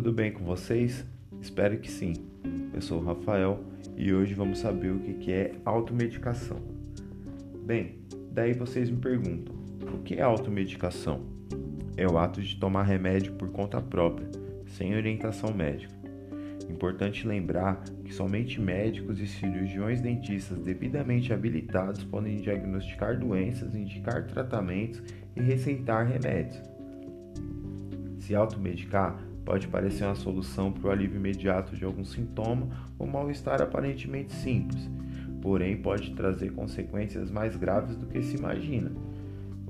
bem com vocês? Espero que sim. Eu sou o Rafael e hoje vamos saber o que é automedicação. Bem, daí vocês me perguntam: o que é automedicação? É o ato de tomar remédio por conta própria, sem orientação médica. Importante lembrar que somente médicos e cirurgiões dentistas devidamente habilitados podem diagnosticar doenças, indicar tratamentos e receitar remédios. Se automedicar pode parecer uma solução para o alívio imediato de algum sintoma ou mal-estar aparentemente simples, porém pode trazer consequências mais graves do que se imagina.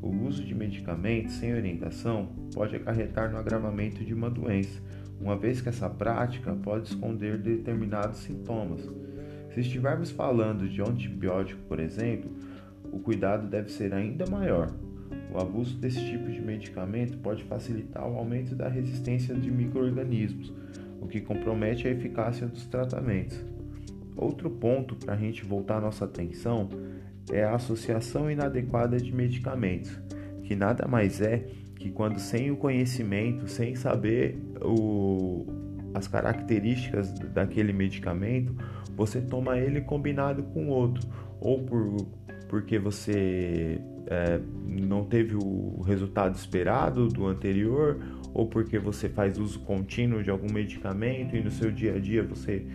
O uso de medicamentos sem orientação pode acarretar no agravamento de uma doença, uma vez que essa prática pode esconder determinados sintomas. Se estivermos falando de antibiótico, por exemplo, o cuidado deve ser ainda maior. O abuso desse tipo de medicamento pode facilitar o aumento da resistência de microorganismos, o que compromete a eficácia dos tratamentos. Outro ponto para a gente voltar nossa atenção é a associação inadequada de medicamentos, que nada mais é que quando sem o conhecimento, sem saber o, as características daquele medicamento, você toma ele combinado com outro, ou por, porque você é, não teve o resultado esperado do anterior, ou porque você faz uso contínuo de algum medicamento e no seu dia a dia você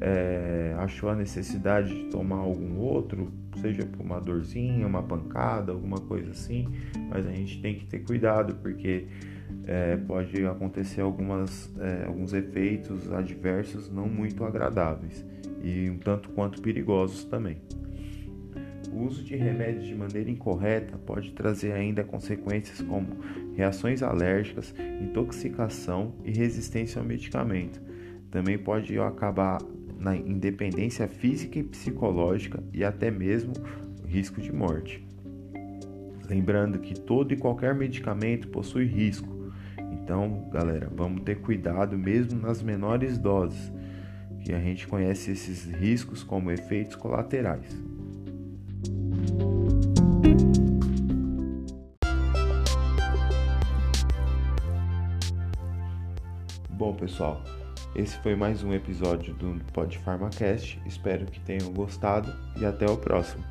é, achou a necessidade de tomar algum outro, seja por uma dorzinha, uma pancada, alguma coisa assim, mas a gente tem que ter cuidado porque é, pode acontecer algumas, é, alguns efeitos adversos não muito agradáveis e um tanto quanto perigosos também. O uso de remédios de maneira incorreta pode trazer ainda consequências como reações alérgicas, intoxicação e resistência ao medicamento. Também pode acabar na independência física e psicológica e até mesmo risco de morte. Lembrando que todo e qualquer medicamento possui risco. Então, galera, vamos ter cuidado mesmo nas menores doses, que a gente conhece esses riscos como efeitos colaterais. Bom, pessoal, esse foi mais um episódio do Pod PharmaCast. Espero que tenham gostado e até o próximo.